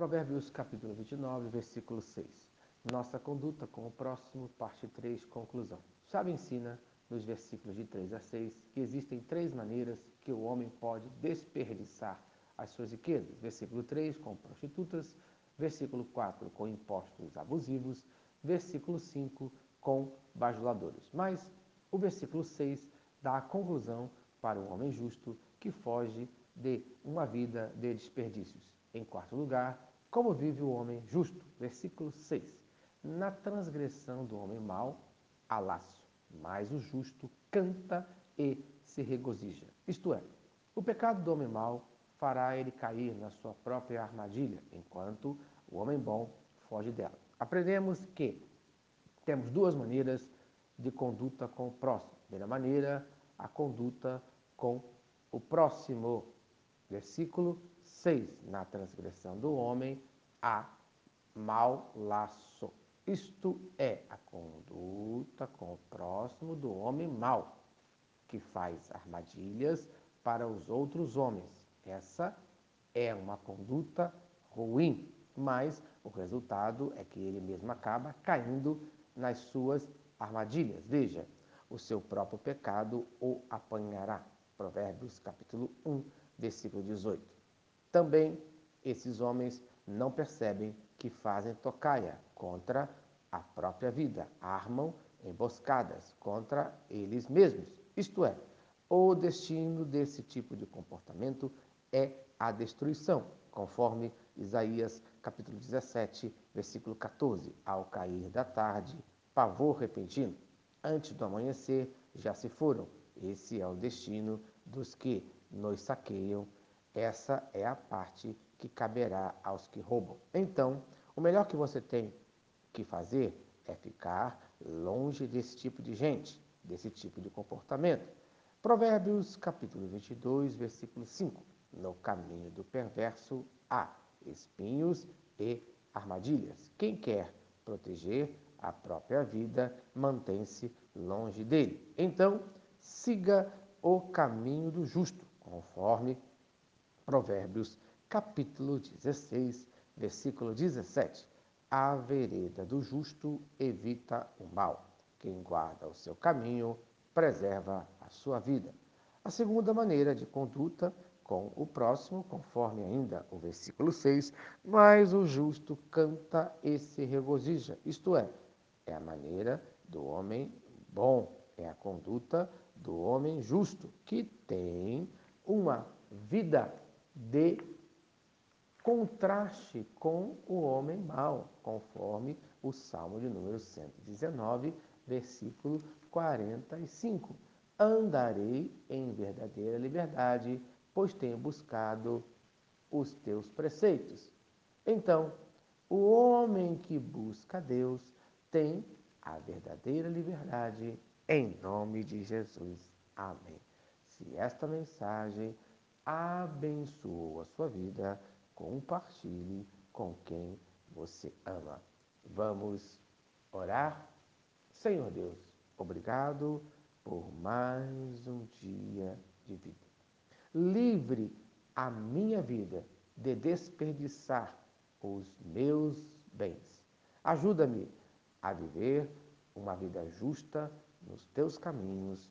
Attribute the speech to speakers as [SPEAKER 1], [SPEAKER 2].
[SPEAKER 1] Provérbios capítulo 29, versículo 6. Nossa conduta com o próximo, parte 3, conclusão. Sabe ensina, nos versículos de 3 a 6, que existem três maneiras que o homem pode desperdiçar as suas riquezas. Versículo 3, com prostitutas. Versículo 4, com impostos abusivos. Versículo 5, com bajuladores. Mas o versículo 6 dá a conclusão para o homem justo que foge de uma vida de desperdícios. Em quarto lugar, como vive o homem justo? Versículo 6. Na transgressão do homem mau, há laço, mas o justo canta e se regozija. Isto é, o pecado do homem mau fará ele cair na sua própria armadilha, enquanto o homem bom foge dela. Aprendemos que temos duas maneiras de conduta com o próximo. Primeira maneira, a conduta com o próximo. Versículo 6. Na transgressão do homem há mau laço. Isto é a conduta com o próximo do homem mau, que faz armadilhas para os outros homens. Essa é uma conduta ruim, mas o resultado é que ele mesmo acaba caindo nas suas armadilhas. Veja, o seu próprio pecado o apanhará. Provérbios capítulo 1, versículo 18. Também esses homens não percebem que fazem tocaia contra a própria vida, armam emboscadas contra eles mesmos. Isto é, o destino desse tipo de comportamento é a destruição, conforme Isaías capítulo 17, versículo 14. Ao cair da tarde, pavor repentino. Antes do amanhecer, já se foram. Esse é o destino dos que nos saqueiam. Essa é a parte que caberá aos que roubam. Então, o melhor que você tem que fazer é ficar longe desse tipo de gente, desse tipo de comportamento. Provérbios capítulo 22, versículo 5. No caminho do perverso há espinhos e armadilhas. Quem quer proteger a própria vida mantém-se longe dele. Então, siga o caminho do justo, conforme Provérbios capítulo 16, versículo 17. A vereda do justo evita o mal. Quem guarda o seu caminho preserva a sua vida. A segunda maneira de conduta com o próximo, conforme ainda o versículo 6, mas o justo canta e se regozija. Isto é, é a maneira do homem bom, é a conduta do homem justo, que tem uma vida de contraste com o homem mau, conforme o Salmo de número 119, versículo 45. Andarei em verdadeira liberdade, pois tenho buscado os teus preceitos. Então, o homem que busca Deus tem a verdadeira liberdade em nome de Jesus. Amém. Se esta mensagem abençoou a sua vida, compartilhe com quem você ama. Vamos orar? Senhor Deus, obrigado por mais um dia de vida. Livre a minha vida de desperdiçar os meus bens. Ajuda-me a viver uma vida justa nos teus caminhos,